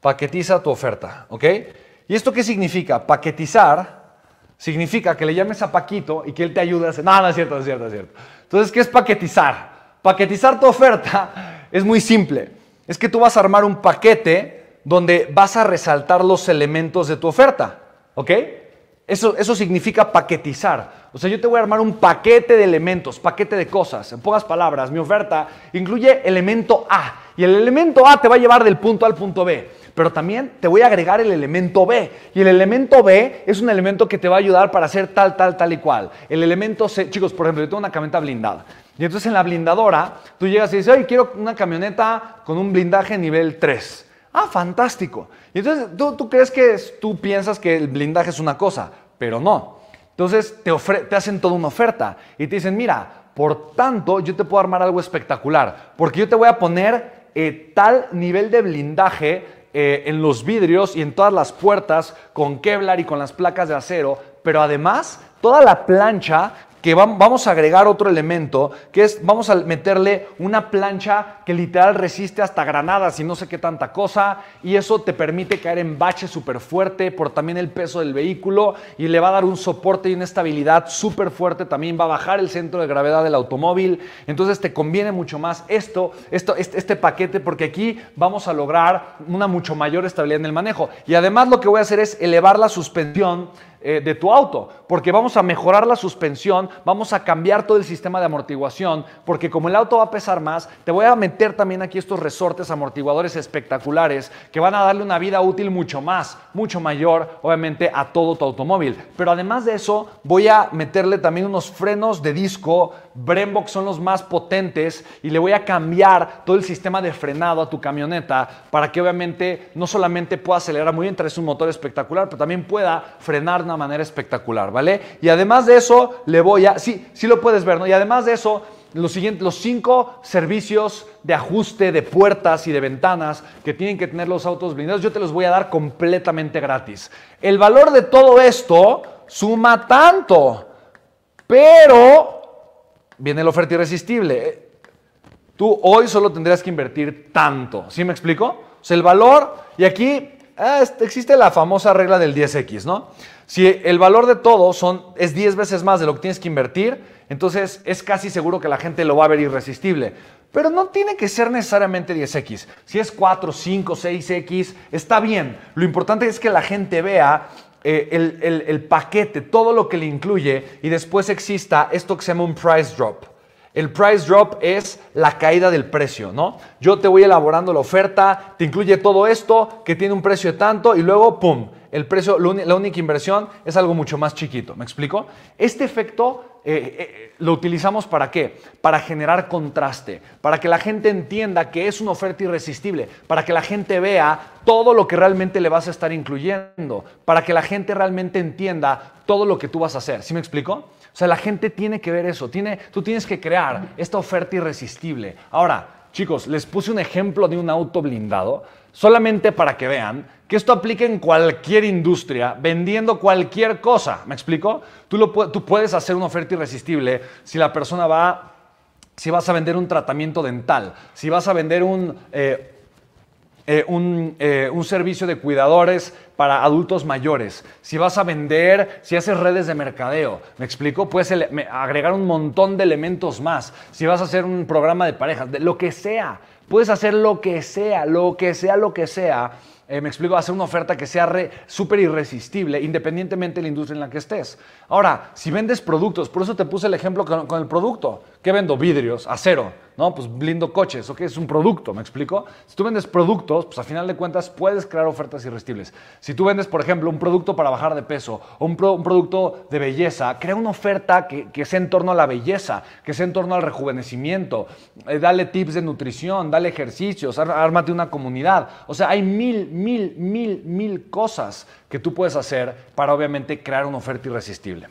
Paquetiza tu oferta, ¿ok? ¿Y esto qué significa? Paquetizar significa que le llames a Paquito y que él te ayude a hacer... No, no es cierto, no es cierto, es cierto. Entonces, ¿qué es paquetizar? Paquetizar tu oferta es muy simple. Es que tú vas a armar un paquete donde vas a resaltar los elementos de tu oferta, ¿ok? Eso, eso significa paquetizar. O sea, yo te voy a armar un paquete de elementos, paquete de cosas. En pocas palabras, mi oferta incluye elemento A. Y el elemento A te va a llevar del punto A al punto B. Pero también te voy a agregar el elemento B. Y el elemento B es un elemento que te va a ayudar para hacer tal, tal, tal y cual. El elemento C, chicos, por ejemplo, yo tengo una camioneta blindada. Y entonces en la blindadora, tú llegas y dices, oye, quiero una camioneta con un blindaje nivel 3. Ah, fantástico. Y entonces tú, tú crees que tú piensas que el blindaje es una cosa, pero no. Entonces te, te hacen toda una oferta y te dicen, mira, por tanto, yo te puedo armar algo espectacular, porque yo te voy a poner eh, tal nivel de blindaje eh, en los vidrios y en todas las puertas con Kevlar y con las placas de acero, pero además toda la plancha que vamos a agregar otro elemento, que es, vamos a meterle una plancha que literal resiste hasta granadas y no sé qué tanta cosa, y eso te permite caer en bache súper fuerte por también el peso del vehículo, y le va a dar un soporte y una estabilidad súper fuerte, también va a bajar el centro de gravedad del automóvil, entonces te conviene mucho más esto, esto este, este paquete, porque aquí vamos a lograr una mucho mayor estabilidad en el manejo, y además lo que voy a hacer es elevar la suspensión eh, de tu auto, porque vamos a mejorar la suspensión, vamos a cambiar todo el sistema de amortiguación, porque como el auto va a pesar más, te voy a meter también aquí estos resortes amortiguadores espectaculares que van a darle una vida útil mucho más, mucho mayor, obviamente, a todo tu automóvil. Pero además de eso, voy a meterle también unos frenos de disco, Brembo son los más potentes, y le voy a cambiar todo el sistema de frenado a tu camioneta para que obviamente no solamente pueda acelerar muy bien, traes un motor espectacular, pero también pueda frenar una manera espectacular, ¿vale? Y además de eso, le voy a, sí, sí lo puedes ver, ¿no? Y además de eso, los, siguientes, los cinco servicios de ajuste de puertas y de ventanas que tienen que tener los autos blindados, yo te los voy a dar completamente gratis. El valor de todo esto suma tanto, pero viene la oferta irresistible. Tú hoy solo tendrías que invertir tanto, ¿sí me explico? O sea, el valor, y aquí ah, existe la famosa regla del 10X, ¿no? Si el valor de todo son, es 10 veces más de lo que tienes que invertir, entonces es casi seguro que la gente lo va a ver irresistible. Pero no tiene que ser necesariamente 10X. Si es 4, 5, 6X, está bien. Lo importante es que la gente vea eh, el, el paquete, todo lo que le incluye y después exista esto que se llama un price drop. El price drop es la caída del precio, ¿no? Yo te voy elaborando la oferta, te incluye todo esto que tiene un precio de tanto y luego, ¡pum! El precio, la única inversión es algo mucho más chiquito. ¿Me explico? Este efecto eh, eh, lo utilizamos para qué? Para generar contraste, para que la gente entienda que es una oferta irresistible, para que la gente vea todo lo que realmente le vas a estar incluyendo, para que la gente realmente entienda todo lo que tú vas a hacer. ¿Sí me explico? O sea, la gente tiene que ver eso, tiene, tú tienes que crear esta oferta irresistible. Ahora, chicos, les puse un ejemplo de un auto blindado solamente para que vean que esto aplica en cualquier industria, vendiendo cualquier cosa. ¿Me explico? Tú, lo, tú puedes hacer una oferta irresistible si la persona va, si vas a vender un tratamiento dental, si vas a vender un... Eh, eh, un, eh, un, servicio de cuidadores para adultos mayores, si vas a vender, si haces redes de mercadeo, ¿me explico? Puedes agregar un montón de elementos más, si vas a hacer un programa de parejas, de lo que sea, puedes hacer lo que sea, lo que sea, lo que sea eh, me explico, hacer una oferta que sea súper irresistible, independientemente de la industria en la que estés. Ahora, si vendes productos, por eso te puse el ejemplo con, el producto. ¿Qué vendo? Vidrios, acero, ¿no? Pues blindo coches, ¿ok? Es un producto, ¿me explico? Si tú vendes productos, pues a final de cuentas puedes crear ofertas irresistibles. Si tú vendes, por ejemplo, un producto para bajar de peso o un, producto de belleza, crea una oferta que, sea en torno a la belleza, que sea en torno al rejuvenecimiento. Eh, dale tips de nutrición, dale ejercicios, ármate una comunidad. O sea, hay mil, mil, mil, mil cosas que tú puedes hacer para obviamente crear una oferta irresistible.